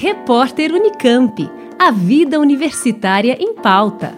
Repórter Unicamp. A vida universitária em pauta.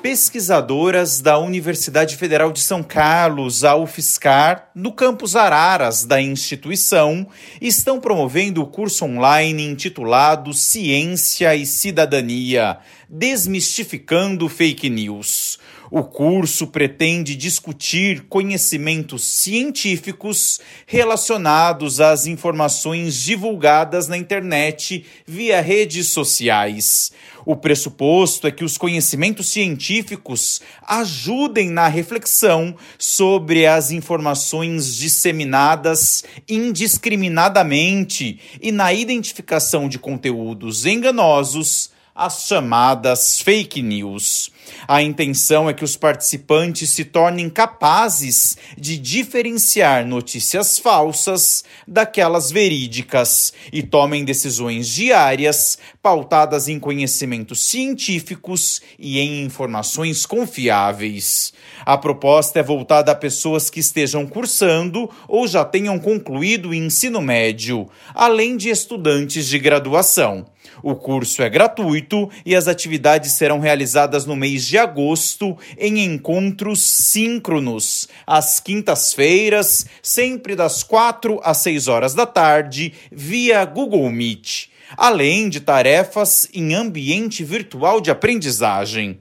Pesquisadoras da Universidade Federal de São Carlos, a UFSCar, no campus Araras da instituição, estão promovendo o curso online intitulado Ciência e Cidadania Desmistificando Fake News. O curso pretende discutir conhecimentos científicos relacionados às informações divulgadas na internet via redes sociais. O pressuposto é que os conhecimentos científicos ajudem na reflexão sobre as informações disseminadas indiscriminadamente e na identificação de conteúdos enganosos as chamadas fake news. A intenção é que os participantes se tornem capazes de diferenciar notícias falsas daquelas verídicas e tomem decisões diárias pautadas em conhecimentos científicos e em informações confiáveis. A proposta é voltada a pessoas que estejam cursando ou já tenham concluído o ensino médio, além de estudantes de graduação. O curso é gratuito e as atividades serão realizadas no mês de agosto em encontros síncronos, às quintas-feiras, sempre das 4 às 6 horas da tarde, via Google Meet, além de tarefas em ambiente virtual de aprendizagem.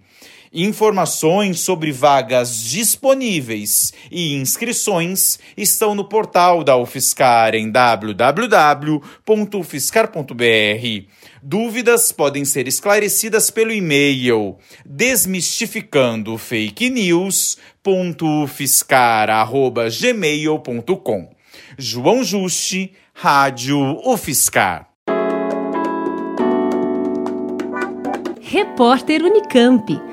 Informações sobre vagas disponíveis e inscrições estão no portal da UFSCar em www.ufscar.br. Dúvidas podem ser esclarecidas pelo e-mail desmistificandofake.ufscar.gmail.com João Juste, Rádio UFSCar. Repórter Unicamp.